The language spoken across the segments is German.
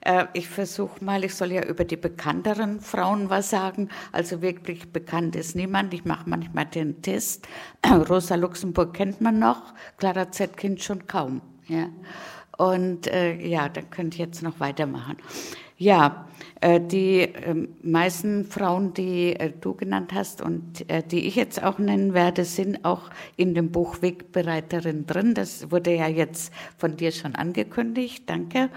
Äh, ich versuche mal, ich soll ja über die bekannteren Frauen was sagen. Also wirklich bekannt ist niemand. Ich mache manchmal den Test. Rosa Luxemburg kennt man noch, Clara Zetkin schon kaum. Ja. Und äh, ja, dann könnt ihr jetzt noch weitermachen. Ja, die ähm, meisten Frauen, die äh, du genannt hast und äh, die ich jetzt auch nennen werde, sind auch in dem Buch Wegbereiterin drin. Das wurde ja jetzt von dir schon angekündigt. Danke.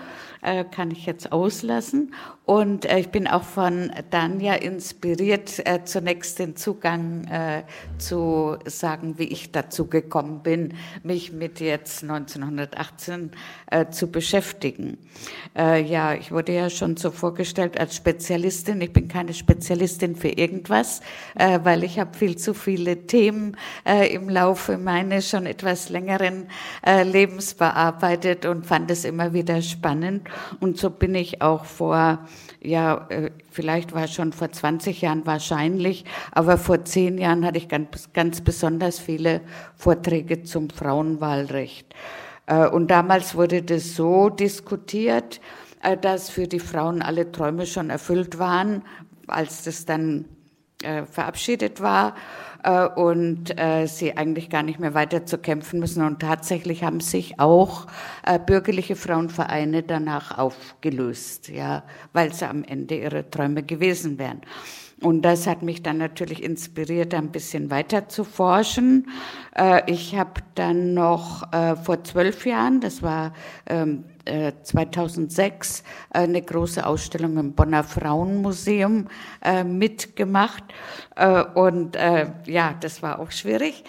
Kann ich jetzt auslassen. Und ich bin auch von Danja inspiriert, zunächst den Zugang zu sagen, wie ich dazu gekommen bin, mich mit jetzt 1918 zu beschäftigen. Ja, ich wurde ja schon so vorgestellt, halt als Spezialistin. Ich bin keine Spezialistin für irgendwas, äh, weil ich habe viel zu viele Themen äh, im Laufe meines schon etwas längeren äh, Lebens bearbeitet und fand es immer wieder spannend. Und so bin ich auch vor ja, äh, vielleicht war schon vor 20 Jahren wahrscheinlich, aber vor zehn Jahren hatte ich ganz, ganz besonders viele Vorträge zum Frauenwahlrecht. Äh, und damals wurde das so diskutiert, dass für die Frauen alle Träume schon erfüllt waren, als das dann äh, verabschiedet war äh, und äh, sie eigentlich gar nicht mehr weiter zu kämpfen müssen. Und tatsächlich haben sich auch äh, bürgerliche Frauenvereine danach aufgelöst, ja, weil sie am Ende ihre Träume gewesen wären. Und das hat mich dann natürlich inspiriert, ein bisschen weiter zu forschen. Äh, ich habe dann noch äh, vor zwölf Jahren, das war 2006, ähm, äh, eine große Ausstellung im Bonner Frauenmuseum mitgemacht. Und ja, das war auch schwierig.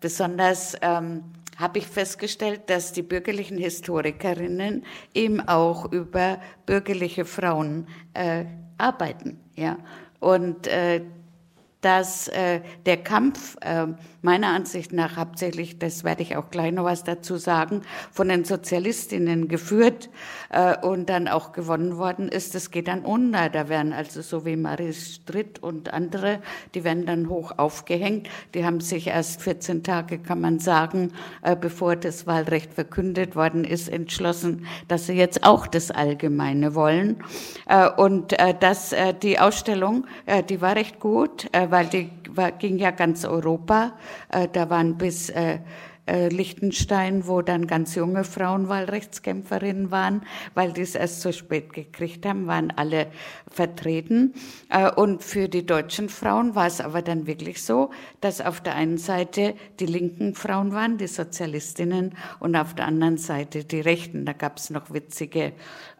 Besonders ähm, habe ich festgestellt, dass die bürgerlichen Historikerinnen eben auch über bürgerliche Frauen arbeiten. Ja, und äh, dass äh, der Kampf äh, meiner Ansicht nach hauptsächlich, das werde ich auch gleich noch was dazu sagen, von den Sozialistinnen geführt äh, und dann auch gewonnen worden ist, das geht dann unter. Da werden also so wie Marie Stritt und andere, die werden dann hoch aufgehängt. Die haben sich erst 14 Tage, kann man sagen, äh, bevor das Wahlrecht verkündet worden ist, entschlossen, dass sie jetzt auch das Allgemeine wollen. Äh, und äh, das, äh, die Ausstellung, äh, die war recht gut, äh, weil die war, ging ja ganz Europa. Äh, da waren bis äh, äh, Liechtenstein, wo dann ganz junge Frauenwahlrechtskämpferinnen waren, weil die es erst so spät gekriegt haben, waren alle vertreten. Äh, und für die deutschen Frauen war es aber dann wirklich so, dass auf der einen Seite die linken Frauen waren, die Sozialistinnen, und auf der anderen Seite die Rechten. Da gab es noch witzige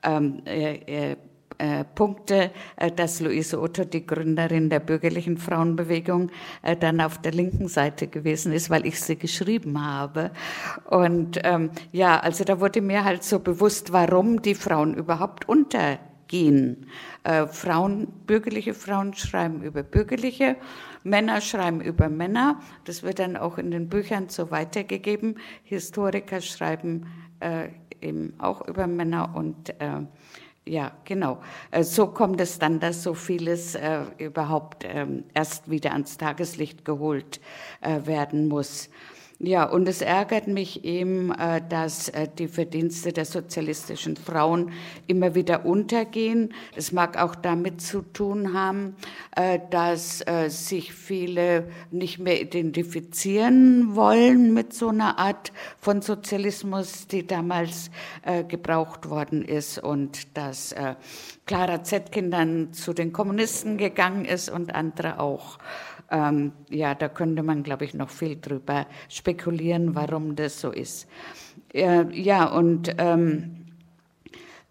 ähm, äh, äh, Punkte, äh, dass Luise Otto, die Gründerin der bürgerlichen Frauenbewegung, äh, dann auf der linken Seite gewesen ist, weil ich sie geschrieben habe. Und ähm, ja, also da wurde mir halt so bewusst, warum die Frauen überhaupt untergehen. Äh, Frauen, bürgerliche Frauen schreiben über bürgerliche, Männer schreiben über Männer. Das wird dann auch in den Büchern so weitergegeben. Historiker schreiben äh, eben auch über Männer und äh, ja, genau. Äh, so kommt es dann, dass so vieles äh, überhaupt ähm, erst wieder ans Tageslicht geholt äh, werden muss. Ja, und es ärgert mich eben, äh, dass äh, die Verdienste der sozialistischen Frauen immer wieder untergehen. Es mag auch damit zu tun haben, äh, dass sich viele nicht mehr identifizieren wollen mit so einer Art von Sozialismus, die damals gebraucht worden ist und dass Clara Zetkin dann zu den Kommunisten gegangen ist und andere auch. Ähm, ja, da könnte man, glaube ich, noch viel drüber spekulieren, warum das so ist. Äh, ja, und ähm, äh,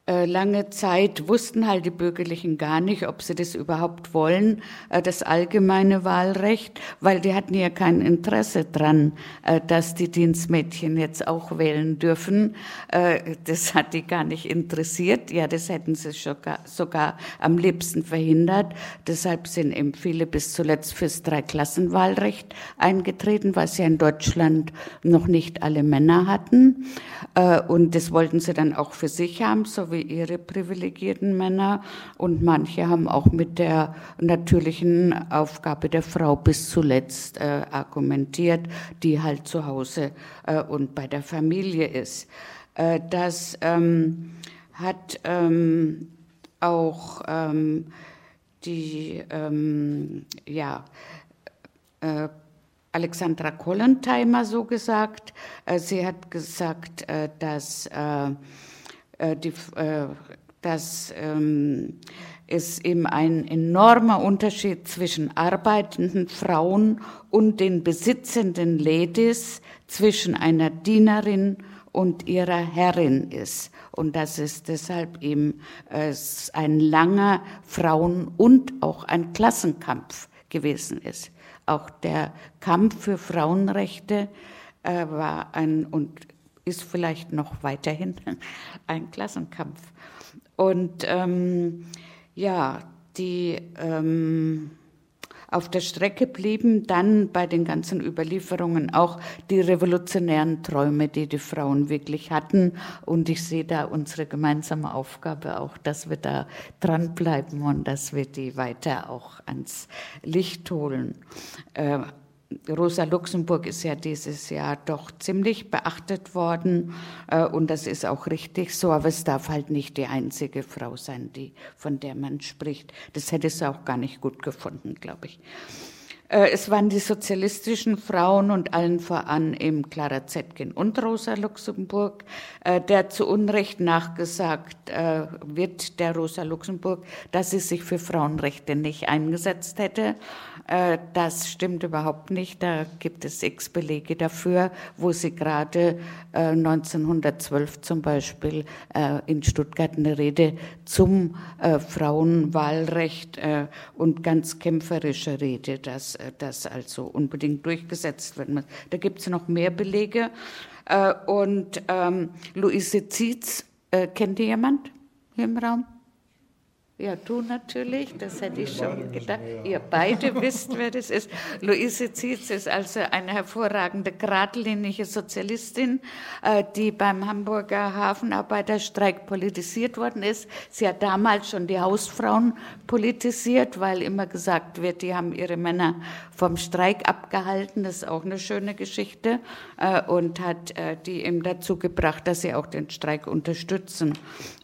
lange Zeit wussten halt die Bürgerlichen gar nicht, ob sie das überhaupt wollen, äh, das allgemeine Wahlrecht, weil die hatten ja kein Interesse dran, äh, dass die Dienstmädchen jetzt auch wählen dürfen. Das hat die gar nicht interessiert. Ja, das hätten sie sogar am liebsten verhindert. Deshalb sind eben viele bis zuletzt fürs Dreiklassenwahlrecht eingetreten, was ja in Deutschland noch nicht alle Männer hatten. Und das wollten sie dann auch für sich haben, so wie ihre privilegierten Männer und manche haben auch mit der natürlichen Aufgabe der Frau bis zuletzt äh, argumentiert, die halt zu Hause äh, und bei der Familie ist. Äh, das ähm, hat ähm, auch ähm, die, ähm, ja, äh, Alexandra Kollenteimer so gesagt. Äh, sie hat gesagt, äh, dass, die, äh, dass ähm, es eben ein enormer Unterschied zwischen arbeitenden Frauen und den besitzenden Ladies, zwischen einer Dienerin und ihrer Herrin ist. Und dass es deshalb eben äh, ein langer Frauen- und auch ein Klassenkampf gewesen ist. Auch der Kampf für Frauenrechte äh, war ein und ist vielleicht noch weiterhin ein Klassenkampf. Und ähm, ja, die ähm, auf der Strecke blieben dann bei den ganzen Überlieferungen auch die revolutionären Träume, die die Frauen wirklich hatten. Und ich sehe da unsere gemeinsame Aufgabe auch, dass wir da dranbleiben und dass wir die weiter auch ans Licht holen. Äh, Rosa Luxemburg ist ja dieses Jahr doch ziemlich beachtet worden äh, und das ist auch richtig so, aber es darf halt nicht die einzige Frau sein, die, von der man spricht. Das hätte sie auch gar nicht gut gefunden, glaube ich. Äh, es waren die sozialistischen Frauen und allen voran eben Clara Zetkin und Rosa Luxemburg, äh, der zu Unrecht nachgesagt äh, wird, der Rosa Luxemburg, dass sie sich für Frauenrechte nicht eingesetzt hätte. Das stimmt überhaupt nicht. Da gibt es x Belege dafür, wo sie gerade 1912 äh, zum Beispiel in Stuttgart eine Rede zum Frauenwahlrecht und ganz kämpferische Rede, dass das also unbedingt durchgesetzt werden muss. Da gibt es noch mehr Belege. Und ähm, Luise Zietz, kennt ihr jemand hier im Raum? Ja, du natürlich, das hätte ich schon gedacht. Ihr beide wisst, wer das ist. Luise Zietz ist also eine hervorragende, geradlinige Sozialistin, äh, die beim Hamburger Hafenarbeiterstreik politisiert worden ist. Sie hat damals schon die Hausfrauen politisiert, weil immer gesagt wird, die haben ihre Männer vom Streik abgehalten. Das ist auch eine schöne Geschichte äh, und hat äh, die eben dazu gebracht, dass sie auch den Streik unterstützen.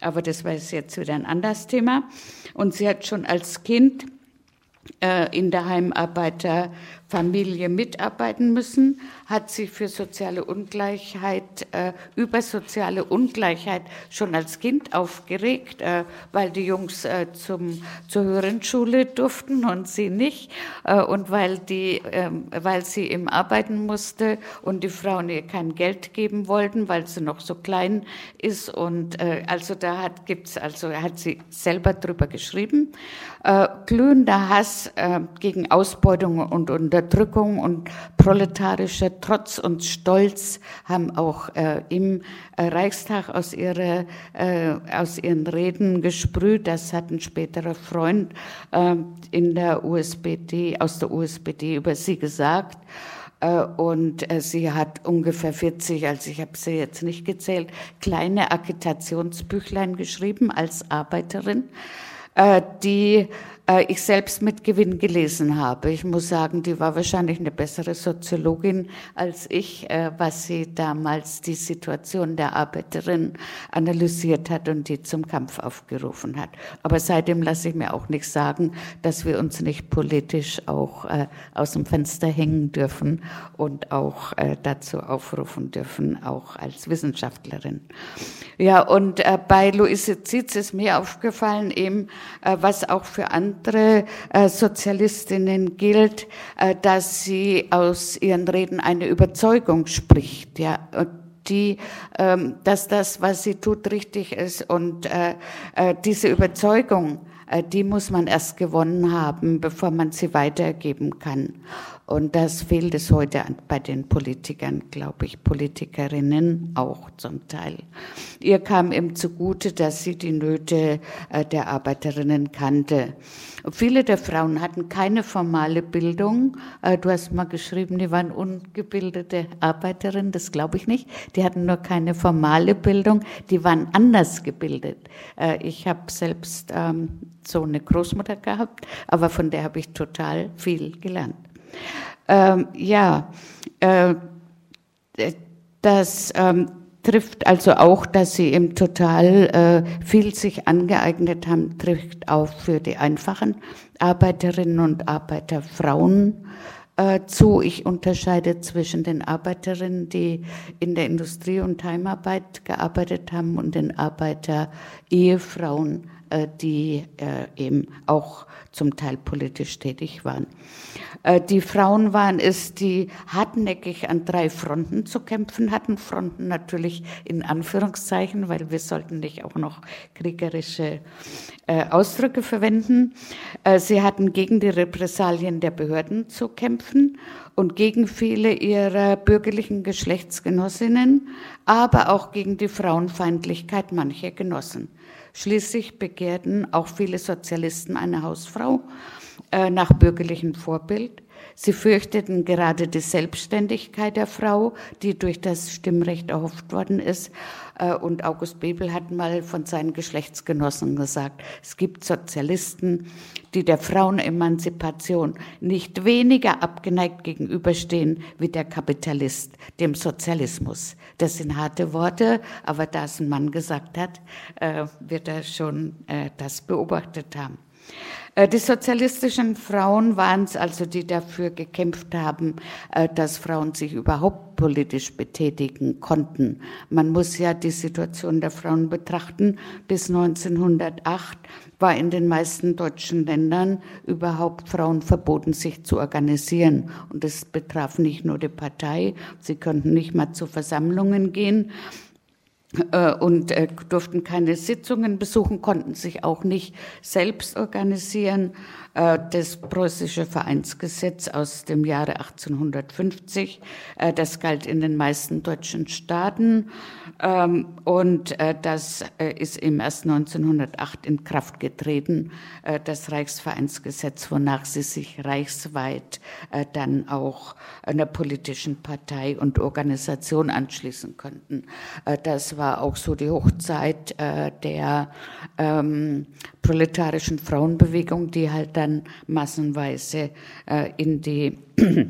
Aber das war jetzt wieder ein anderes Thema. Und sie hat schon als Kind in der Heimarbeiterfamilie mitarbeiten müssen, hat sie für soziale Ungleichheit, äh, über soziale Ungleichheit schon als Kind aufgeregt, äh, weil die Jungs äh, zum, zur höheren Schule durften und sie nicht äh, und weil, die, ähm, weil sie eben arbeiten musste und die Frauen ihr kein Geld geben wollten, weil sie noch so klein ist und äh, also da hat gibt's also hat sie selber drüber geschrieben. Äh, glühender Hass äh, gegen Ausbeutung und Unterdrückung und proletarischer Trotz und Stolz haben auch äh, im äh, Reichstag aus, ihre, äh, aus ihren Reden gesprüht. Das hat ein späterer Freund äh, in der USPD, aus der USPD über sie gesagt. Und sie hat ungefähr 40, also ich habe sie jetzt nicht gezählt, kleine Agitationsbüchlein geschrieben als Arbeiterin äh, die äh, ich selbst mit Gewinn gelesen habe. Ich muss sagen, die war wahrscheinlich eine bessere Soziologin als ich, äh, was sie damals die Situation der Arbeiterin analysiert hat und die zum Kampf aufgerufen hat. Aber seitdem lasse ich mir auch nicht sagen, dass wir uns nicht politisch auch äh, aus dem Fenster hängen dürfen und auch dazu aufrufen dürfen, auch als Wissenschaftlerin. Ja, und bei Luise Zietz ist mir aufgefallen eben, was auch für andere andere äh, Sozialistinnen gilt, äh, dass sie aus ihren Reden eine Überzeugung spricht, ja, die, ähm, dass das, was sie tut, richtig ist und äh, diese Überzeugung, die muss man erst gewonnen haben, bevor man sie weitergeben kann. Und das fehlt es heute bei den Politikern, glaube ich, Politikerinnen auch zum Teil. Ihr kam ihm zugute, dass sie die Nöte äh, der Arbeiterinnen kannte. Viele der Frauen hatten keine formale Bildung. Äh, du hast mal geschrieben, die waren ungebildete Arbeiterinnen, das glaube ich nicht. Die hatten nur keine formale Bildung, die waren anders gebildet. Äh, ich habe selbst ähm, so eine Großmutter gehabt, aber von der habe ich total viel gelernt. Ähm, ja, äh, das, ähm, trifft also auch, dass sie im total äh, viel sich angeeignet haben, trifft auch für die einfachen Arbeiterinnen und Arbeiter, Frauen äh, zu. Ich unterscheide zwischen den Arbeiterinnen, die in der Industrie- und Heimarbeit gearbeitet haben und den Arbeiter-Ehefrauen, die äh, eben auch zum Teil politisch tätig waren. Äh, die Frauen waren es, die hartnäckig an drei Fronten zu kämpfen hatten. Fronten natürlich in Anführungszeichen, weil wir sollten nicht auch noch kriegerische äh, Ausdrücke verwenden. Äh, sie hatten gegen die Repressalien der Behörden zu kämpfen und gegen viele ihrer bürgerlichen Geschlechtsgenossinnen, aber auch gegen die Frauenfeindlichkeit mancher Genossen. Schließlich begehrten auch viele Sozialisten eine Hausfrau äh, nach bürgerlichem Vorbild. Sie fürchteten gerade die Selbstständigkeit der Frau, die durch das Stimmrecht erhofft worden ist. Äh, und August Bebel hat mal von seinen Geschlechtsgenossen gesagt, es gibt Sozialisten, die der Frauenemanzipation nicht weniger abgeneigt gegenüberstehen wie der Kapitalist dem Sozialismus. Das sind harte Worte, aber da es ein Mann gesagt hat, äh, wird er schon das beobachtet haben. Äh, die sozialistischen Frauen waren es also, die dafür gekämpft haben, äh, dass Frauen sich überhaupt politisch betätigen konnten. Man muss ja die Situation der Frauen betrachten. Bis 1908 war in den meisten deutschen Ländern überhaupt Frauen verboten, sich zu organisieren. Und das betraf nicht nur die Partei. Sie konnten nicht mal zu Versammlungen gehen. Äh, und äh, durften keine Sitzungen besuchen, konnten sich auch nicht selbst organisieren. Äh, das preußische Vereinsgesetz aus dem Jahre 1850, das galt in den meisten deutschen Staaten ähm, und das ist im erst 1908 in Kraft getreten, das Reichsvereinsgesetz, wonach sie sich reichsweit dann auch einer politischen Partei und Organisation anschließen konnten. Das war auch so die Hochzeit äh, der ähm, proletarischen Frauenbewegung, die halt dann massenweise äh, in die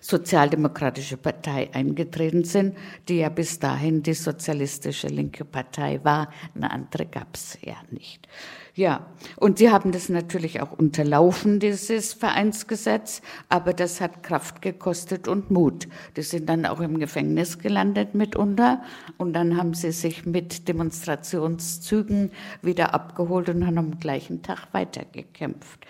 Sozialdemokratische Partei eingetreten sind, die ja bis dahin die sozialistische linke Partei war. Eine andere gab es ja nicht. Ja, und sie haben das natürlich auch unterlaufen, dieses Vereinsgesetz, aber das hat Kraft gekostet und Mut. Die sind dann auch im Gefängnis gelandet mitunter und dann haben sie sich mit Demonstrationszügen wieder abgeholt und haben am gleichen Tag weitergekämpft.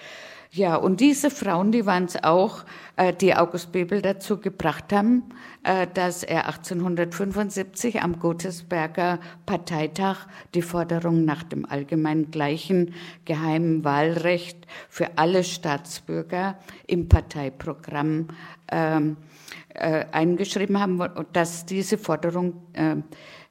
Ja, und diese Frauen, die waren es auch, äh, die August Bebel dazu gebracht haben, äh, dass er 1875 am Gotesberger Parteitag die Forderung nach dem allgemein gleichen geheimen Wahlrecht für alle Staatsbürger im Parteiprogramm ähm, äh, eingeschrieben haben dass diese Forderung äh,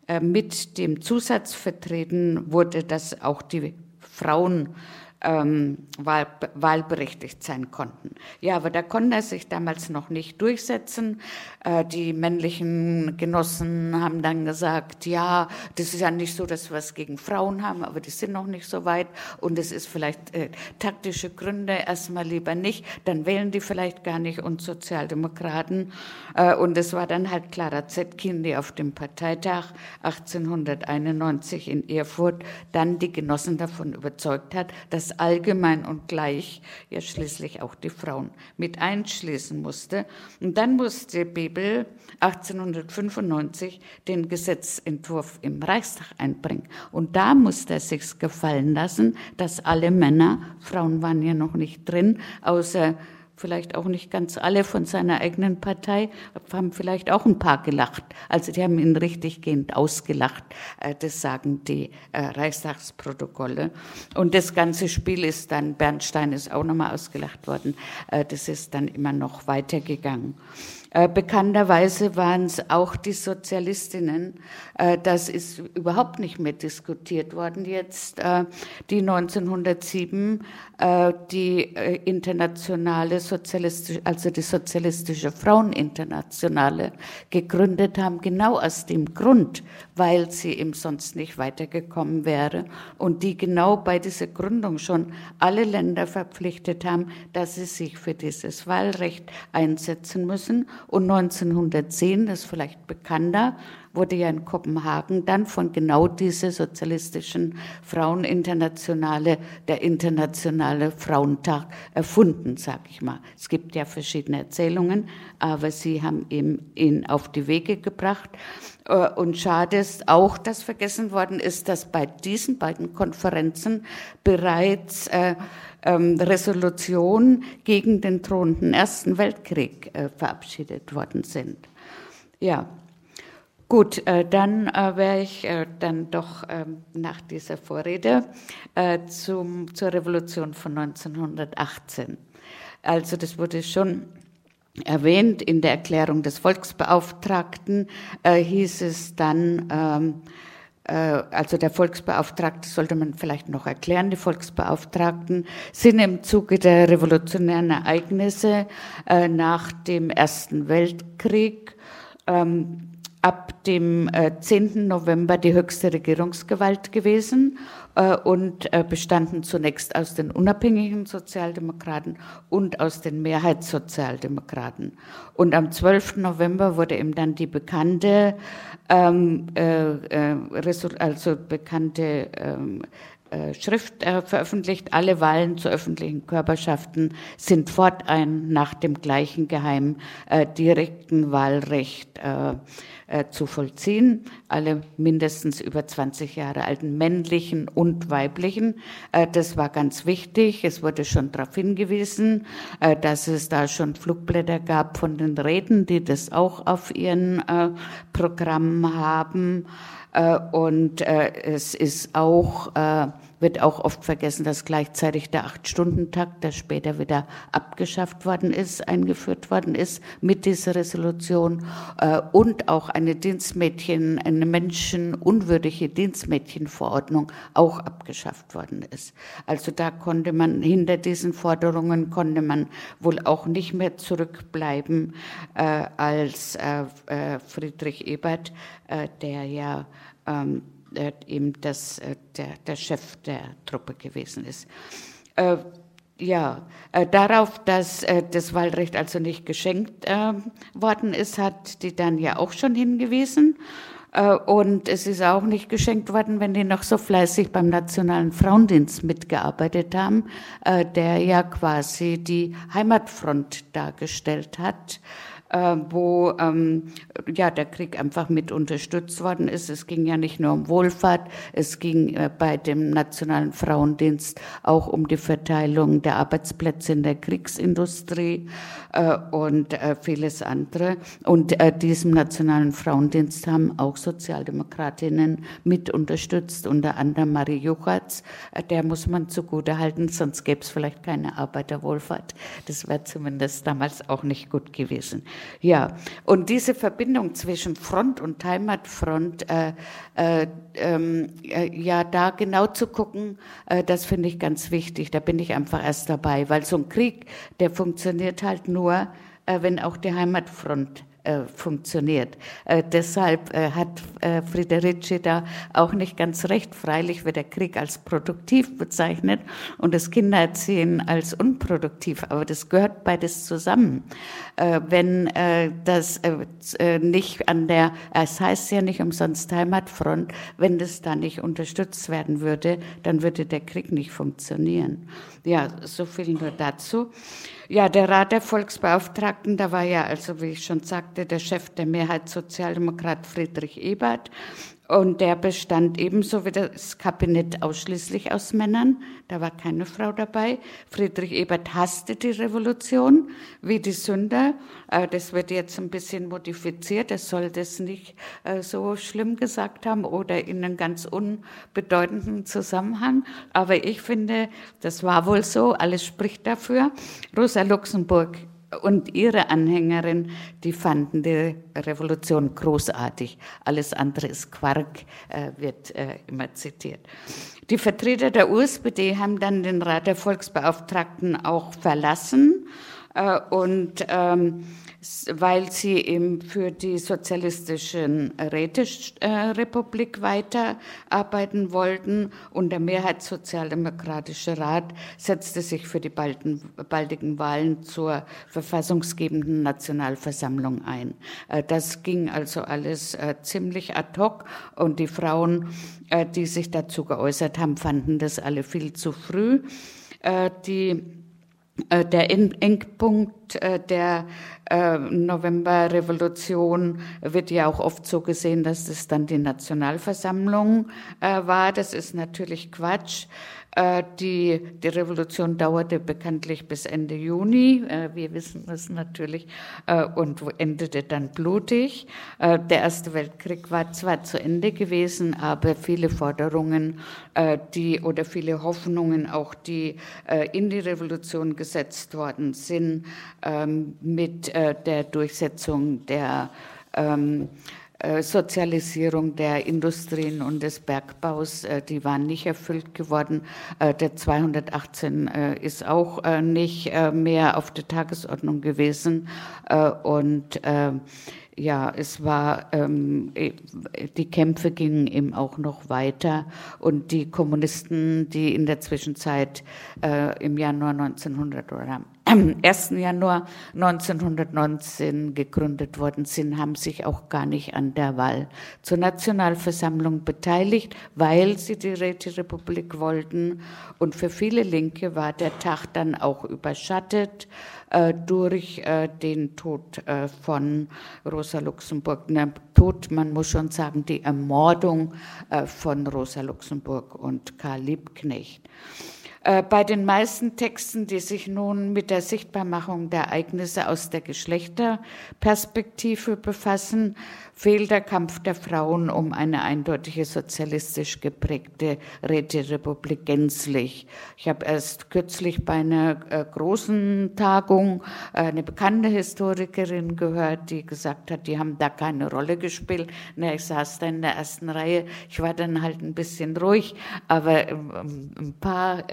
äh, mit dem Zusatz vertreten wurde, dass auch die Frauen ähm, wahl, wahlberechtigt sein konnten. Ja, aber da konnte er sich damals noch nicht durchsetzen. Äh, die männlichen Genossen haben dann gesagt, ja, das ist ja nicht so, dass wir es gegen Frauen haben, aber die sind noch nicht so weit und es ist vielleicht äh, taktische Gründe, erstmal lieber nicht, dann wählen die vielleicht gar nicht uns Sozialdemokraten. Äh, und es war dann halt Clara Zetkin, die auf dem Parteitag 1891 in Erfurt dann die Genossen davon überzeugt hat, dass allgemein und gleich ja schließlich auch die Frauen mit einschließen musste. Und dann musste Bebel 1895 den Gesetzentwurf im Reichstag einbringen. Und da musste er sich gefallen lassen, dass alle Männer, Frauen waren ja noch nicht drin, außer vielleicht auch nicht ganz alle von seiner eigenen Partei, haben vielleicht auch ein paar gelacht. Also die haben ihn richtig gehend ausgelacht. Äh, das sagen die äh, Reichstagsprotokolle. Und das ganze Spiel ist dann, Bernstein ist auch nochmal ausgelacht worden, äh, das ist dann immer noch weitergegangen. Äh, bekannterweise waren es auch die Sozialistinnen. Äh, das ist überhaupt nicht mehr diskutiert worden jetzt, äh, die 1907 äh, die internationale sozialistische, also die sozialistische Fraueninternationale gegründet haben, genau aus dem Grund, weil sie eben sonst nicht weitergekommen wäre und die genau bei dieser Gründung schon alle Länder verpflichtet haben, dass sie sich für dieses Wahlrecht einsetzen müssen und 1910, das ist vielleicht bekannter, wurde ja in Kopenhagen dann von genau dieser sozialistischen Fraueninternationale, der Internationale Frauentag erfunden, sag ich mal. Es gibt ja verschiedene Erzählungen, aber sie haben ihm ihn auf die Wege gebracht. Äh, und schade ist auch, dass vergessen worden ist, dass bei diesen beiden Konferenzen bereits äh, ähm, Resolutionen gegen den drohenden Ersten Weltkrieg äh, verabschiedet worden sind. Ja, gut, dann wäre ich dann doch ähm, nach dieser Vorrede zum, zur Revolution von 1918. Also das wurde schon erwähnt in der Erklärung des Volksbeauftragten, äh, hieß es dann, ähm, äh, also der Volksbeauftragte sollte man vielleicht noch erklären, die Volksbeauftragten sind im Zuge der revolutionären Ereignisse äh, nach dem Ersten Weltkrieg ähm, ab dem 10. Äh, November die höchste Regierungsgewalt gewesen und bestanden zunächst aus den unabhängigen Sozialdemokraten und aus den Mehrheitssozialdemokraten. Und am 12. November wurde ihm dann die bekannte ähm, äh, äh, also bekannte ähm, äh, Schrift äh, veröffentlicht. Alle Wahlen zu öffentlichen Körperschaften sind fortein nach dem gleichen geheimen äh, direkten Wahlrecht äh, zu vollziehen. Alle mindestens über 20 Jahre alten männlichen und weiblichen. Äh, das war ganz wichtig. Es wurde schon darauf hingewiesen, äh, dass es da schon Flugblätter gab von den Reden, die das auch auf ihren äh, Programmen haben. Äh, und es ist auch, wird auch oft vergessen, dass gleichzeitig der Acht-Stunden-Takt, der später wieder abgeschafft worden ist, eingeführt worden ist mit dieser Resolution und auch eine Dienstmädchen, eine menschenunwürdige Dienstmädchenverordnung auch abgeschafft worden ist. Also da konnte man, hinter diesen Forderungen konnte man wohl auch nicht mehr zurückbleiben als Friedrich Ebert, der ja ähm, äh, eben das, äh, der, der Chef der Truppe gewesen ist. Äh, ja, äh, darauf, dass äh, das Wahlrecht also nicht geschenkt äh, worden ist, hat die dann ja auch schon hingewiesen. Und es ist auch nicht geschenkt worden, wenn die noch so fleißig beim Nationalen Frauendienst mitgearbeitet haben, der ja quasi die Heimatfront dargestellt hat äh, wo ähm, ja der Krieg einfach mit unterstützt worden ist. Es ging ja nicht nur um Wohlfahrt, es ging äh, bei dem Nationalen Frauendienst auch um die Verteilung der Arbeitsplätze in der Kriegsindustrie äh, und äh, vieles andere. Und äh, diesem Nationalen Frauendienst haben auch Sozialdemokratinnen mit unterstützt, unter anderem Marie Juchatz. Äh, der muss man zugute halten, sonst gäbe es vielleicht keine Arbeiterwohlfahrt. Das wäre zumindest damals auch nicht gut gewesen. Ja, und diese Verbindung zwischen Front und Heimatfront, äh, äh, ähm, äh, ja, da genau zu gucken, äh, das finde ich ganz wichtig. Da bin ich einfach erst dabei, weil so ein Krieg, der funktioniert halt nur, äh, wenn auch die Heimatfront äh, funktioniert. Äh, deshalb äh, hat äh, Friederici da auch nicht ganz recht. Freilich wird der Krieg als produktiv bezeichnet und das Kindererziehen als unproduktiv, aber das gehört beides zusammen. Äh, wenn äh, das nicht an der, es heißt ja nicht umsonst Heimatfront, wenn das da nicht unterstützt werden würde, dann würde der Krieg nicht funktionieren. Ja, so viel nur dazu. Ja, der Rat der Volksbeauftragten, da war ja, also wie ich schon sagte, der Chef der Mehrheitssozialdemokrat Friedrich Ebert. Und der bestand ebenso wie das Kabinett ausschließlich aus Männern. Da war keine Frau dabei. Friedrich Ebert hasste die Revolution wie die Sünder. Äh, das wird jetzt ein bisschen modifiziert. Er soll das nicht äh, so schlimm gesagt haben oder in einem ganz unbedeutenden Zusammenhang. Aber ich finde, das war wohl so. Alles spricht dafür. Rosa Luxemburg und ihre Anhängerin, die fanden die Revolution großartig. Alles andere ist Quark, äh, wird äh, immer zitiert. Die Vertreter der USPD haben dann den Rat der Volksbeauftragten auch verlassen Äh, und ähm, weil sie eben für die sozialistischen Räterepublik weiterarbeiten wollten und der Mehrheitssozialdemokratische Rat setzte sich für die baldigen Wahlen zur verfassungsgebenden Nationalversammlung ein. Äh, das ging also alles äh, ziemlich ad hoc und die Frauen, äh, die sich dazu geäußert haben, fanden das alle viel zu früh. Die der Endpunkt der äh, Novemberrevolution wird ja auch oft so gesehen, dass es dann die Nationalversammlung äh, war. Das ist natürlich Quatsch. Äh, die, die Revolution dauerte bekanntlich bis Ende Juni, äh, wir wissen das natürlich, äh, und endete dann blutig. Der Erste Weltkrieg war zwar zu Ende gewesen, aber viele Forderungen die, oder viele Hoffnungen, auch die in die Revolution gesetzt worden sind, ähm, mit der Durchsetzung der ähm, äh, Sozialisierung der Industrien und des Bergbaus, äh, die waren nicht erfüllt geworden. Äh, der 218 ist auch nicht mehr auf der Tagesordnung gewesen. Und ja, es war, ähm, die Kämpfe gingen eben auch noch weiter und die Kommunisten, die in der Zwischenzeit äh, im Januar 1900 oder am 1. Januar 1919 gegründet worden sind, haben sich auch gar nicht an der Wahl zur Nationalversammlung beteiligt, weil sie die Räterepublik wollten. Und für viele Linke war der Tag dann auch überschattet äh, durch äh, den Tod äh, von Rosa Luxemburg. Na, Tod, man muss schon sagen, die Ermordung äh, von Rosa Luxemburg und Karl Liebknecht. Äh, bei den meisten Texten, die sich nun mit der Sichtbarmachung der Ereignisse aus der Geschlechterperspektive befassen, fehlt der Kampf der Frauen um eine eindeutige sozialistisch geprägte Räterepublik gänzlich. Ich habe erst kürzlich bei einer äh, großen Tagung äh, eine bekannte Historikerin gehört, die gesagt hat, die haben da keine Rolle gespielt. Na, ich saß da in der ersten Reihe. Ich war dann halt ein bisschen ruhig, aber ähm, ein paar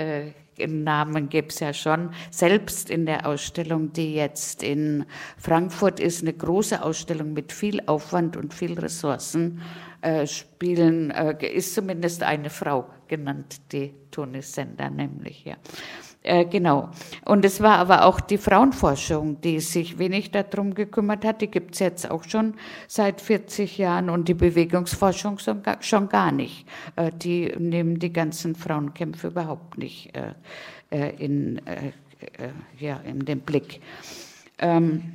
Namen gibt es ja schon. Selbst in der Ausstellung, die jetzt in Frankfurt ist, eine große Ausstellung mit viel Aufwand und viel Ressourcen, äh, spielen, äh, ist zumindest eine Frau genannt, die Toni Sender nämlich, ja. Äh, genau. Und es war aber auch die Frauenforschung, die sich wenig darum gekümmert hat. Die gibt es jetzt auch schon seit 40 Jahren und die Bewegungsforschung schon gar nicht. Äh, die nehmen die ganzen Frauenkämpfe überhaupt nicht äh, in, ja, in den Blick. Ähm,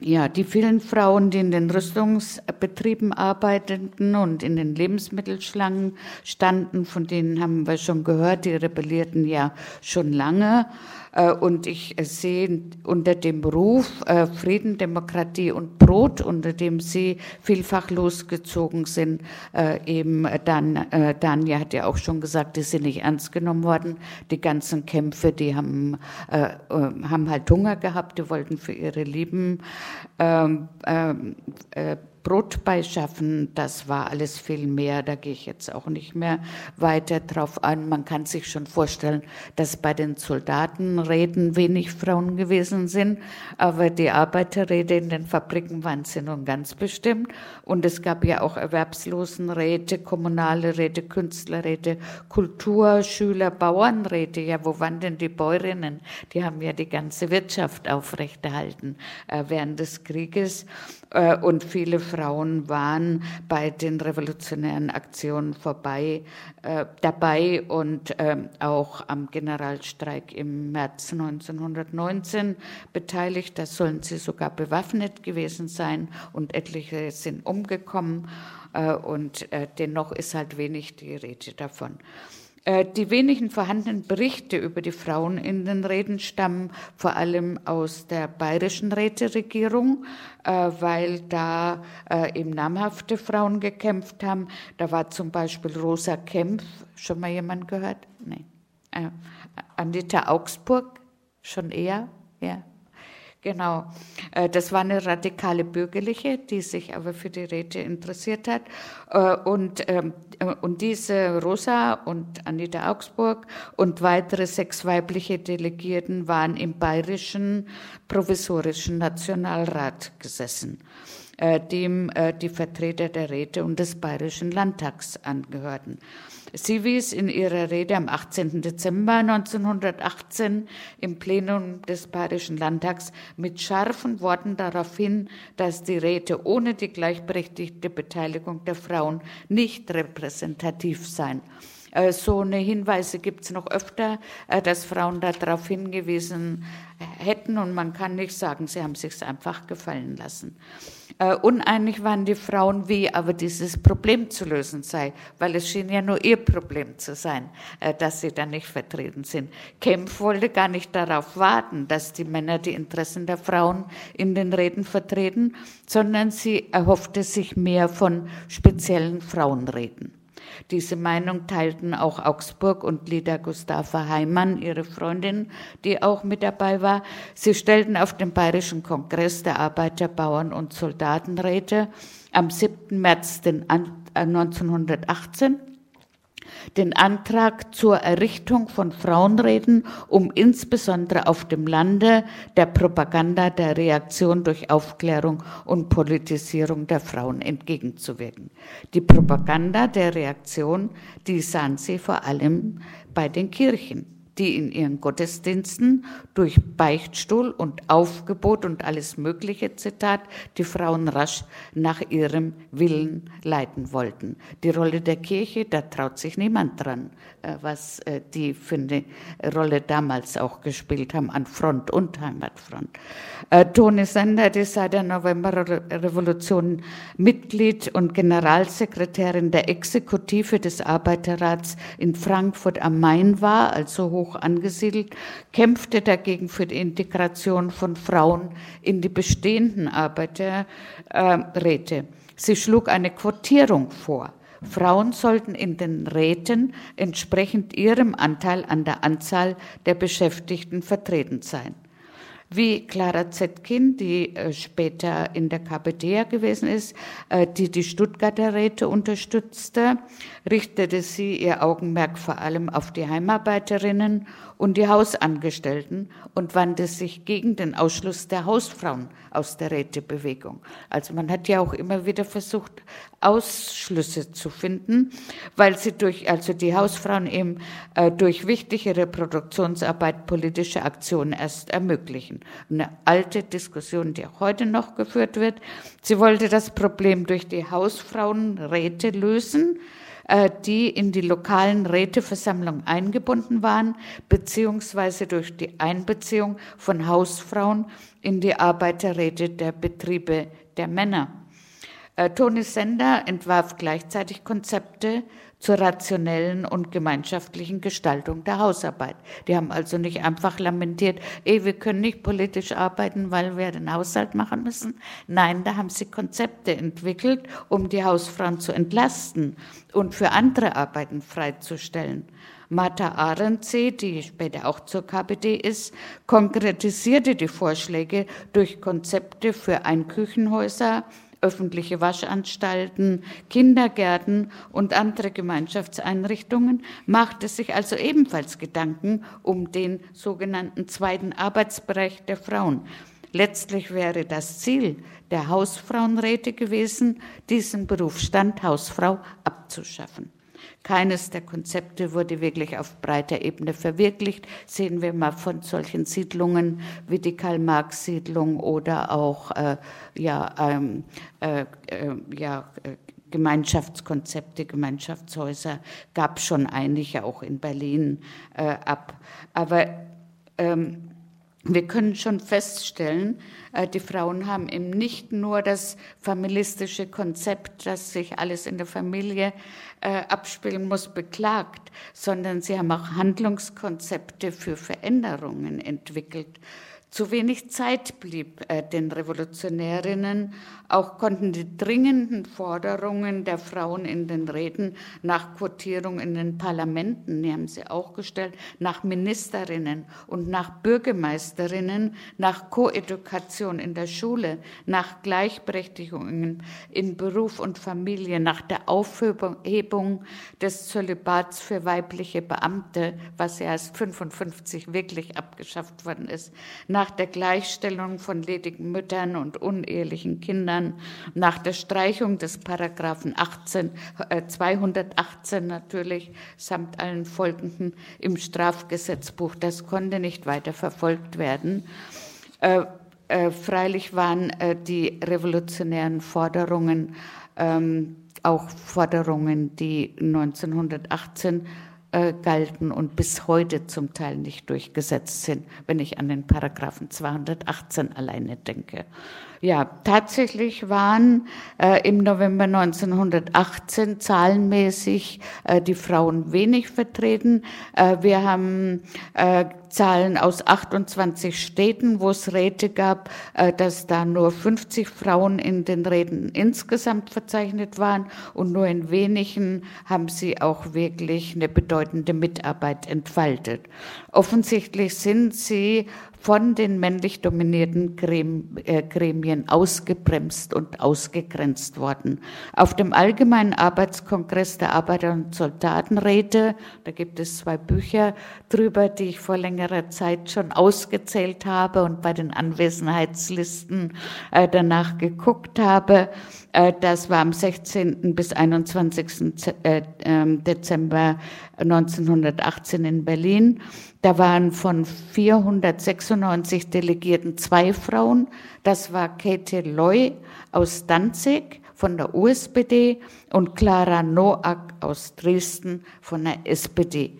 ja, die vielen Frauen, die in den Rüstungsbetrieben arbeiteten und in den Lebensmittelschlangen standen, von denen haben wir schon gehört, die rebellierten ja schon lange. Äh, und ich sehe unter dem Beruf äh, Frieden, Demokratie und Brot, unter dem Sie vielfach losgezogen sind, äh, eben dann, Danja hat ja auch schon gesagt, die sind nicht ernst genommen worden. Die ganzen Kämpfe, die haben, haben halt Hunger gehabt, die wollten für ihre Lieben Brot beischaffen, das war alles viel mehr. Da gehe ich jetzt auch nicht mehr weiter drauf an. Man kann sich schon vorstellen, dass bei den Soldatenräten wenig Frauen gewesen sind, aber die Arbeiterräte in den Fabriken waren sie nun ganz bestimmt. Und es gab ja auch Erwerbslosenräte, kommunale Räte, Künstlerräte, Kultur, Schüler, Bauernräte. Ja, wo waren denn die Bäuerinnen? Die haben ja die ganze Wirtschaft aufrechterhalten äh, während des Krieges. Äh, und viele Frauen waren bei den revolutionären Aktionen vorbei, äh, dabei und äh, auch am Generalstreik im März 1919 beteiligt. Da sollen sie sogar bewaffnet gewesen sein und etliche sind umgekommen äh, und äh, dennoch ist halt wenig die Rede davon. Äh, die wenigen vorhandenen Berichte über die Frauen in den Reden stammen vor allem aus der bayerischen Räteregierung, äh, weil da äh, eben namhafte Frauen gekämpft haben. Da war zum Beispiel Rosa Kempf, schon mal jemand gehört? Nee. Anita Augsburg, schon eher, ja. Genau. Äh, das war eine radikale Bürgerliche, die sich aber für die Räte interessiert hat. Äh, und, ähm, äh, und diese Rosa und Anita Augsburg und weitere sechs weibliche Delegierten waren im bayerischen provisorischen Nationalrat gesessen dem die Vertreter der Räte und des Bayerischen Landtags angehörten. Sie wies in ihrer Rede am 18. Dezember 1918 im Plenum des Bayerischen Landtags mit scharfen Worten darauf hin, dass die Räte ohne die gleichberechtigte Beteiligung der Frauen nicht repräsentativ seien. Äh, so eine Hinweise gibt es noch öfter, äh, dass Frauen darauf hingewiesen hätten und man kann nicht sagen, sie haben sich einfach gefallen lassen. Äh, uneinig waren die Frauen, wie aber dieses Problem zu lösen sei, weil es schien ja nur ihr Problem zu sein, dass sie da nicht vertreten sind. Kempf wollte gar nicht darauf warten, dass die Männer die Interessen der Frauen in den Reden vertreten, sondern sie erhoffte sich mehr von speziellen Frauenreden. Diese Meinung teilten auch Augsburg und Lida Gustava Heimann, ihre Freundin, die auch mit dabei war. Sie stellten auf dem Bayerischen Kongress der Arbeiter, Bauern und Soldatenräte am 7. März 1918 den Antrag zur Errichtung von Frauenreden, um insbesondere auf dem Lande der Propaganda der Reaktion durch Aufklärung und Politisierung der Frauen entgegenzuwirken. Die Propaganda der Reaktion, die sahen sie vor allem bei den Kirchen die in ihren Gottesdiensten durch Beichtstuhl und Aufgebot und alles Mögliche, Zitat, die Frauen rasch nach ihrem Willen leiten wollten. Die Rolle der Kirche, da traut sich niemand dran, was äh, die für eine Rolle damals auch gespielt haben an Front und Heimatfront. Äh, Toni Sender, die seit der Novemberrevolution Mitglied und Generalsekretärin der Exekutive des Arbeiterrats in Frankfurt am Main war, also hoch angesiedelt, kämpfte dagegen für die Integration von Frauen in die bestehenden Arbeiterräte. Sie schlug eine Quotierung vor. Frauen sollten in den Räten entsprechend ihrem Anteil an der Anzahl der Beschäftigten vertreten sein. Wie Clara Zetkin, die äh, später in der KPD gewesen ist, äh, die die Stuttgarter Räte unterstützte, richtete sie ihr Augenmerk vor allem auf die Heimarbeiterinnen und die Hausangestellten und wandte sich gegen den Ausschluss der Hausfrauen aus der Rätebewegung. Also man hat ja auch immer wieder versucht, Ausschlüsse zu finden, weil sie durch, also die Hausfrauen eben äh, durch wichtige Reproduktionsarbeit politische Aktionen erst ermöglichen. Eine alte Diskussion, die auch heute noch geführt wird. Sie wollte das Problem durch die Hausfrauenräte lösen die in die lokalen Räteversammlungen eingebunden waren, beziehungsweise durch die Einbeziehung von Hausfrauen in die Arbeiterräte der Betriebe der Männer. Äh, Toni Sender entwarf gleichzeitig Konzepte zur rationellen und gemeinschaftlichen Gestaltung der Hausarbeit. Die haben also nicht einfach lamentiert, ey, wir können nicht politisch arbeiten, weil wir den Haushalt machen müssen. Nein, da haben sie Konzepte entwickelt, um die Hausfrauen zu entlasten und für andere Arbeiten freizustellen. Martha Arendsee, die später auch zur KPD ist, konkretisierte die Vorschläge durch Konzepte für Einküchenhäuser, öffentliche Waschanstalten, Kindergärten und andere Gemeinschaftseinrichtungen, machte sich also ebenfalls Gedanken um den sogenannten zweiten Arbeitsbereich der Frauen. Letztlich wäre das Ziel der Hausfrauenräte gewesen, diesen Berufsstand Hausfrau abzuschaffen. Keines der Konzepte wurde wirklich auf breiter Ebene verwirklicht. Sehen wir mal von solchen Siedlungen wie die Karl-Marx-Siedlung oder auch äh, ja, ähm, äh, äh, ja, äh, Gemeinschaftskonzepte, Gemeinschaftshäuser gab schon einige auch in Berlin äh, ab. Aber ähm, wir können schon feststellen, äh, die Frauen haben eben nicht nur das familistische Konzept, dass sich alles in der Familie äh, abspielen muss, beklagt, sondern sie haben auch Handlungskonzepte für Veränderungen entwickelt. Zu wenig Zeit blieb äh, den Revolutionärinnen. Auch konnten die dringenden Forderungen der Frauen in den Reden nach Quotierung in den Parlamenten, die haben sie auch gestellt, nach Ministerinnen und nach Bürgermeisterinnen, nach Koedukation in der Schule, nach Gleichberechtigung in Beruf und Familie, nach der Aufhebung des Zölibats für weibliche Beamte, was ja erst 55 wirklich abgeschafft worden ist, nach der Gleichstellung von ledigen Müttern und unehelichen Kindern, nach der Streichung des Paragraphen 18, äh, 218 natürlich, samt allen folgenden im Strafgesetzbuch. Das konnte nicht weiter verfolgt werden. Äh, äh, freilich waren äh, die revolutionären Forderungen ähm, auch Forderungen, die 1918 äh, galten und bis heute zum Teil nicht durchgesetzt sind, wenn ich an den Paragraphen 218 alleine denke. Ja, tatsächlich waren äh, im November 1918 zahlenmäßig äh, die Frauen wenig vertreten. Äh, wir haben äh, Zahlen aus 28 Städten, wo es Räte gab, äh, dass da nur 50 Frauen in den Räten insgesamt verzeichnet waren und nur in wenigen haben sie auch wirklich eine bedeutende Mitarbeit entfaltet. Offensichtlich sind sie von den männlich dominierten äh, Gremien ausgebremst und ausgegrenzt worden. Auf dem Allgemeinen Arbeitskongress der Arbeiter- und Soldatenräte, da gibt es zwei Bücher drüber, die ich vor Zeit schon ausgezählt habe und bei den Anwesenheitslisten äh, danach geguckt habe. Äh, das war am 16. bis 21. Ähm, Dezember 1918 in Berlin. Da waren von 496 Delegierten zwei Frauen. Das war Käthe Loy aus Danzig von der USPD und Clara Noack aus Dresden von der SPD.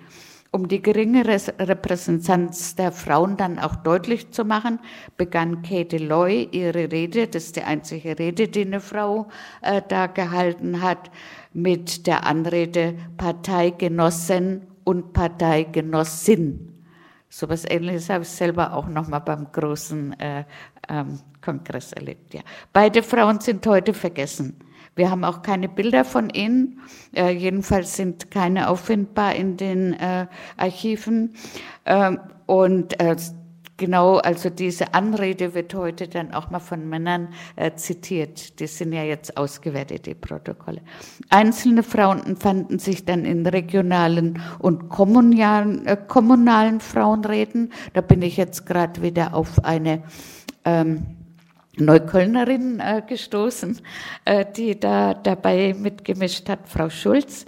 Um die geringe Repräsentanz der Frauen dann auch deutlich zu machen, begann Käthe Loy ihre Rede, das ist die einzige Rede, die eine Frau äh, da gehalten hat, mit der Anrede Parteigenossen und Parteigenossin. So etwas Ähnliches habe ich selber auch noch mal beim großen äh, ähm, Kongress erlebt. Ja. Beide Frauen sind heute vergessen. Wir haben auch keine Bilder von ihnen. Äh, jedenfalls sind keine auffindbar in den äh, Archiven. Ähm, und äh, Genau, also diese Anrede wird heute dann auch mal von Männern äh, zitiert. Die sind ja jetzt ausgewertet, die Protokolle. Einzelne Frauen fanden sich dann in regionalen und kommunalen, äh, kommunalen Frauenreden. Da bin ich jetzt gerade wieder auf eine ähm, Neuköllnerin äh, gestoßen, äh, die da dabei mitgemischt hat, Frau Schulz.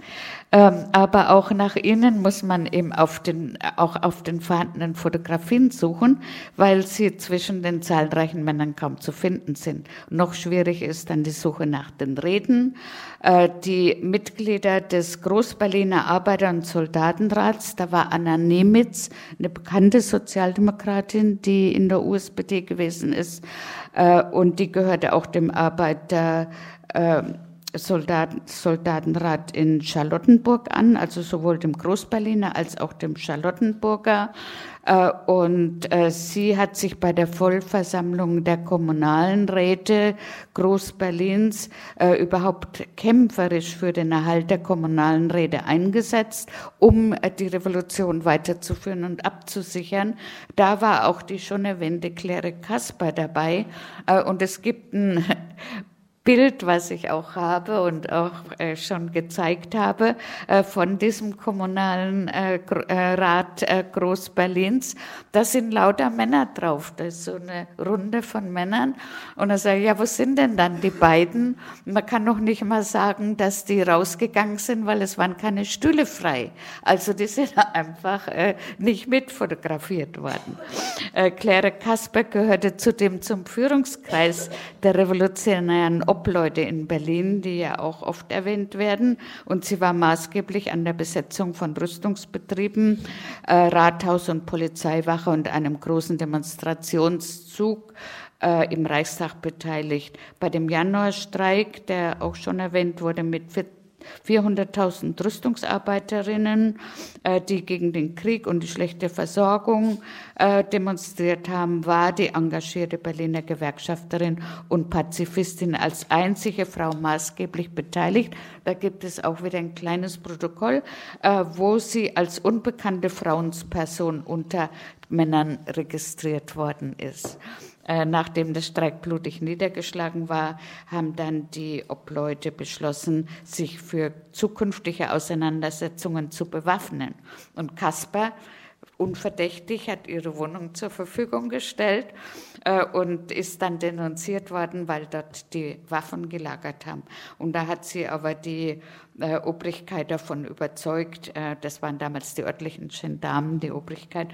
Ähm, aber auch nach innen muss man eben auf den, auch auf den vorhandenen Fotografien suchen, weil sie zwischen den zahlreichen Männern kaum zu finden sind. Noch schwierig ist dann die Suche nach den Reden. Äh, die Mitglieder des Großberliner Arbeiter- und Soldatenrats, da war Anna Nemitz, eine bekannte Sozialdemokratin, die in der USPD gewesen ist, äh, und die gehörte auch dem Arbeiter, äh, Soldaten, Soldatenrat in Charlottenburg an, also sowohl dem Großberliner als auch dem Charlottenburger. Äh, und äh, sie hat sich bei der Vollversammlung der kommunalen Räte Großberlins äh, überhaupt kämpferisch für den Erhalt der kommunalen Räte eingesetzt, um die Revolution weiterzuführen und abzusichern. Da war auch die schon erwähnte Claire Kasper dabei. Und es gibt ein Bild, was ich auch habe und auch äh, schon gezeigt habe, äh, von diesem kommunalen äh, äh Rat äh, Großberlins. Da sind lauter Männer drauf. Da ist so eine Runde von Männern. Und er sagt, ja, wo sind denn dann die beiden? Man kann noch nicht mal sagen, dass die rausgegangen sind, weil es waren keine Stühle frei. Also die sind einfach äh, nicht mitfotografiert worden. Claire Kasper gehörte zudem zum Führungskreis der revolutionären Obleute in Berlin, die ja auch oft erwähnt werden. Und sie war maßgeblich an der Besetzung von Rüstungsbetrieben, äh, Rathaus und Polizeiwache und einem großen Demonstrationszug äh, im Reichstag beteiligt. Bei dem Januarstreik, der auch schon erwähnt wurde, mit 400.000 Rüstungsarbeiterinnen, äh, die gegen den Krieg und die schlechte Versorgung äh, demonstriert haben, war die engagierte Berliner Gewerkschafterin und Pazifistin als einzige Frau maßgeblich beteiligt. Da gibt es auch wieder ein kleines Protokoll, äh, wo sie als unbekannte Frauensperson unter Männern registriert worden ist. Äh, nachdem der Streik blutig niedergeschlagen war, haben dann die Obleute beschlossen, sich für zukünftige Auseinandersetzungen zu bewaffnen. Und Kasper, unverdächtig, hat ihre Wohnung zur Verfügung gestellt äh, und ist dann denunziert worden, weil dort die Waffen gelagert haben. Und da hat sie aber die äh, Obrigkeit davon überzeugt, äh, das waren damals die örtlichen Gendarmen, die Obrigkeit,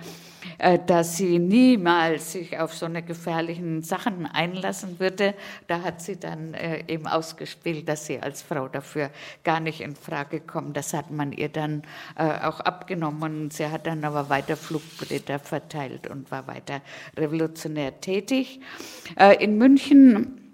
äh, dass sie niemals sich auf so eine gefährlichen Sachen einlassen würde. Da hat sie dann äh, eben ausgespielt, dass sie als Frau dafür gar nicht in Frage kommt. Das hat man ihr dann äh, auch abgenommen. Sie hat dann aber weiter Flugblätter verteilt und war weiter revolutionär tätig. Äh, in München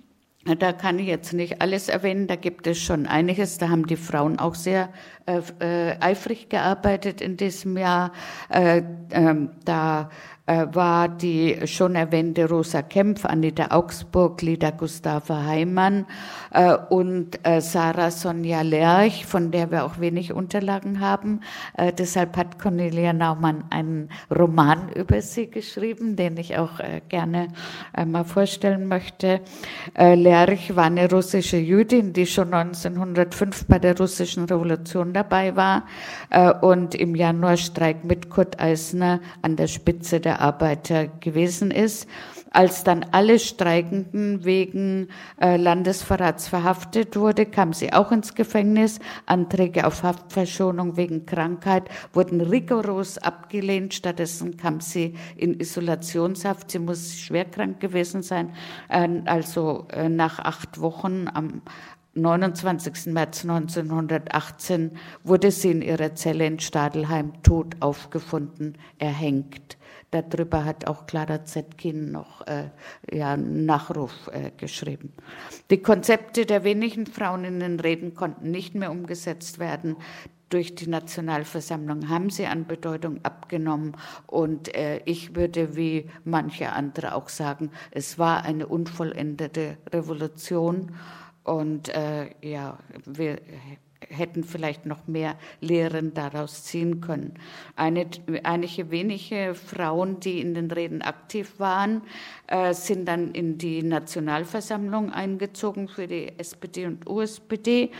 da kann ich jetzt nicht alles erwähnen, da gibt es schon einiges. Da haben die Frauen auch sehr äh, äh, eifrig gearbeitet in diesem Jahr. Äh, ähm, da war die schon erwähnte Rosa Kempf, Anita Augsburg, Lida Gustava Heimann äh, und äh, Sarah Sonja Lerch, von der wir auch wenig Unterlagen haben. Äh, deshalb hat Cornelia Naumann einen Roman über sie geschrieben, den ich auch äh, gerne mal vorstellen möchte. Äh, Lerch war eine russische Jüdin, die schon 1905 bei der russischen Revolution dabei war und im Januarstreik mit Kurt Eisner an der Spitze der Arbeiter gewesen ist. Als dann alle Streikenden wegen äh, Landesverrats verhaftet wurde, kam sie auch ins Gefängnis. Anträge auf Haftverschonung wegen Krankheit wurden rigoros abgelehnt. Stattdessen kam sie in Isolationshaft. Sie muss schwerkrank gewesen sein. Äh, also äh, nach acht Wochen am 29. März 1918 wurde sie in ihrer Zelle in Stadelheim tot aufgefunden, erhängt. Darüber hat auch Clara Zetkin noch äh, ja, einen Nachruf äh, geschrieben. Die Konzepte der wenigen Frauen in den Reden konnten nicht mehr umgesetzt werden. Durch die Nationalversammlung haben sie an Bedeutung abgenommen. Und äh, ich würde wie manche andere auch sagen, es war eine unvollendete Revolution. Und äh, ja, wir hätten vielleicht noch mehr Lehren daraus ziehen können. Eine, einige wenige Frauen, die in den Reden aktiv waren, äh, sind dann in die Nationalversammlung eingezogen für die SPD und USPD.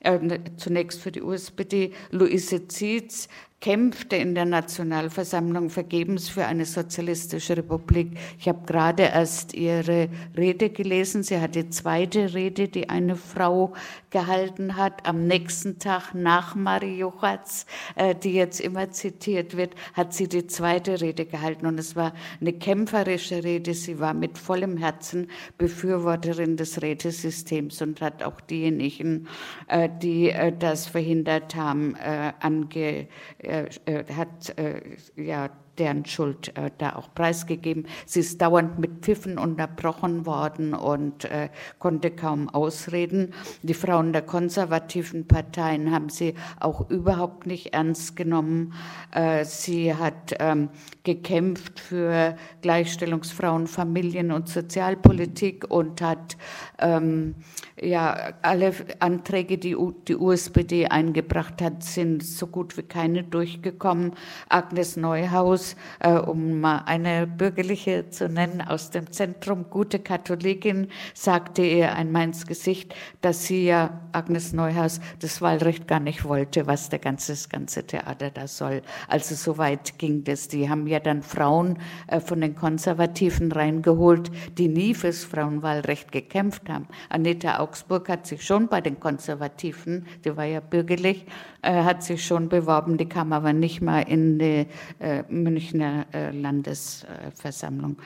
Äh, zunächst für die USPD. Luise Zietz kämpfte in der Nationalversammlung vergebens für eine sozialistische Republik. Ich habe gerade erst ihre Rede gelesen. Sie hat die zweite Rede, die eine Frau gehalten hat. Am nächsten Tag nach Marie Juchatz, äh, die jetzt immer zitiert wird, hat sie die zweite Rede gehalten. Und es war eine kämpferische Rede. Sie war mit vollem Herzen Befürworterin des Rätesystems und hat auch diejenigen, äh, die äh, das verhindert haben, ange äh, äh, hat äh, ja deren Schuld äh, da auch preisgegeben. Sie ist dauernd mit Pfiffen unterbrochen worden und äh, konnte kaum ausreden. Die Frauen der konservativen Parteien haben sie auch überhaupt nicht ernst genommen. Äh, sie hat ähm, gekämpft für Gleichstellungsfrauen, Familien und Sozialpolitik und hat ähm, ja alle Anträge, die die USPD eingebracht hat, sind so gut wie keine durchgekommen. Agnes Neuhaus äh, um mal eine bürgerliche zu nennen, aus dem Zentrum, gute Katholikin, sagte ihr einmal ins Gesicht, dass sie ja, Agnes Neuhaus, das Wahlrecht gar nicht wollte, was der ganze, das ganze Theater da soll. Also so weit ging das. Die haben ja dann Frauen äh, von den Konservativen reingeholt, die nie fürs Frauenwahlrecht gekämpft haben. Anita Augsburg hat sich schon bei den Konservativen, die war ja bürgerlich, äh, hat sich schon beworben, die kam aber nicht mal in die äh, Münchner äh, Landesversammlung.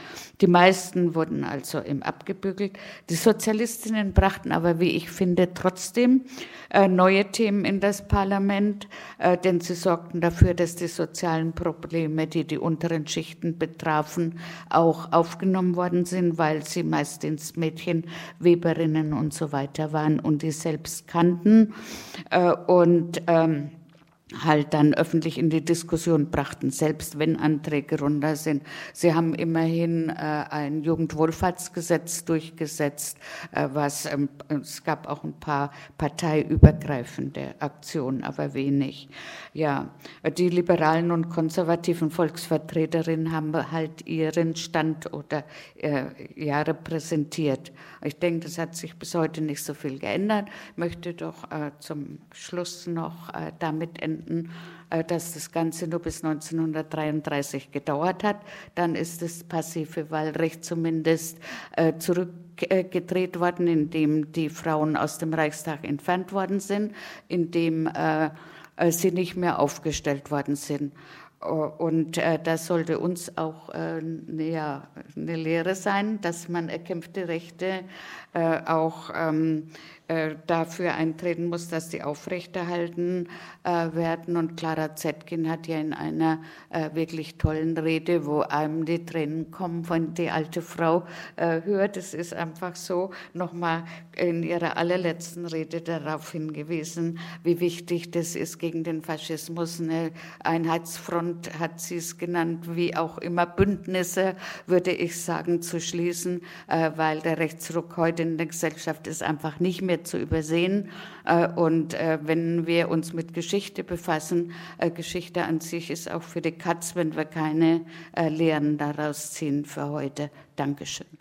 Die meisten wurden also eben abgebügelt. Die Sozialistinnen brachten aber, wie ich finde, trotzdem äh, neue Themen in das Parlament, äh, denn sie sorgten dafür, dass die sozialen Probleme, die die unteren Schichten betrafen, auch aufgenommen worden sind, weil sie meistens Mädchen, Weberinnen und so weiter waren und die selbst kannten. Und ähm, halt dann öffentlich in die Diskussion brachten, selbst wenn Anträge runter sind. Sie haben immerhin äh, ein Jugendwohlfahrtsgesetz durchgesetzt, äh, was ähm, es gab auch ein paar parteiübergreifende Aktionen, aber wenig. Ja, die liberalen und konservativen Volksvertreterinnen haben halt ihren Stand oder äh, ja repräsentiert. Ich denke, das hat sich bis heute nicht so viel geändert. Möchte doch äh, zum Schluss noch äh, damit enden finden, äh, dass das Ganze nur bis 1933 gedauert hat. Dann ist das passive Wahlrecht zumindest äh, zurückgedreht worden, indem die Frauen aus dem Reichstag entfernt worden sind, indem äh, sie nicht mehr aufgestellt worden sind. Und äh, das sollte uns auch äh, ja, eine Lehre sein, dass man erkämpfte Rechte äh, auch ähm, äh, dafür eintreten muss, dass die aufrechterhalten äh, werden. Und Clara Zetkin hat ja in einer äh, wirklich tollen Rede, wo einem die Tränen kommen, von die alte Frau hört. Es ist einfach so, nochmal in ihrer allerletzten Rede darauf hingewiesen, wie wichtig das ist gegen den Faschismus. Eine Einheitsfront hat sie es genannt, wie auch immer Bündnisse, würde ich sagen, zu schließen, weil der Rechtsruck heute in der Gesellschaft ist einfach nicht mehr zu übersehen. Äh, und äh, wenn wir uns mit Geschichte befassen, äh, Geschichte an sich ist auch für die Katz, wenn wir keine Lehren daraus ziehen für heute. Dankeschön.